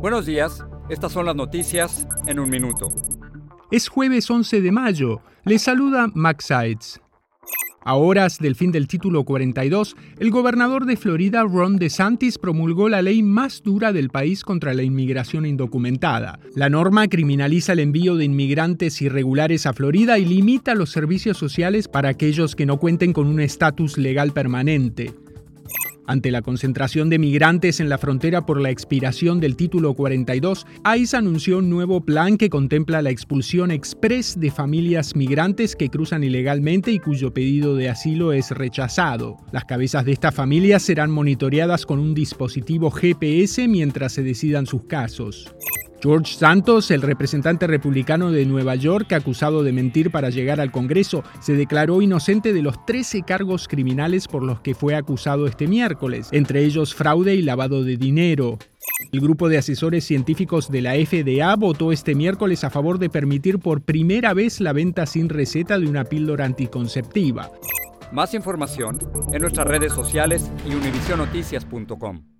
Buenos días, estas son las noticias en un minuto. Es jueves 11 de mayo. Les saluda Max Sides. A horas del fin del título 42, el gobernador de Florida, Ron DeSantis, promulgó la ley más dura del país contra la inmigración indocumentada. La norma criminaliza el envío de inmigrantes irregulares a Florida y limita los servicios sociales para aquellos que no cuenten con un estatus legal permanente. Ante la concentración de migrantes en la frontera por la expiración del título 42, ICE anunció un nuevo plan que contempla la expulsión express de familias migrantes que cruzan ilegalmente y cuyo pedido de asilo es rechazado. Las cabezas de estas familias serán monitoreadas con un dispositivo GPS mientras se decidan sus casos. George Santos, el representante republicano de Nueva York, acusado de mentir para llegar al Congreso, se declaró inocente de los 13 cargos criminales por los que fue acusado este miércoles, entre ellos fraude y lavado de dinero. El grupo de asesores científicos de la FDA votó este miércoles a favor de permitir por primera vez la venta sin receta de una píldora anticonceptiva. Más información en nuestras redes sociales y univisionoticias.com.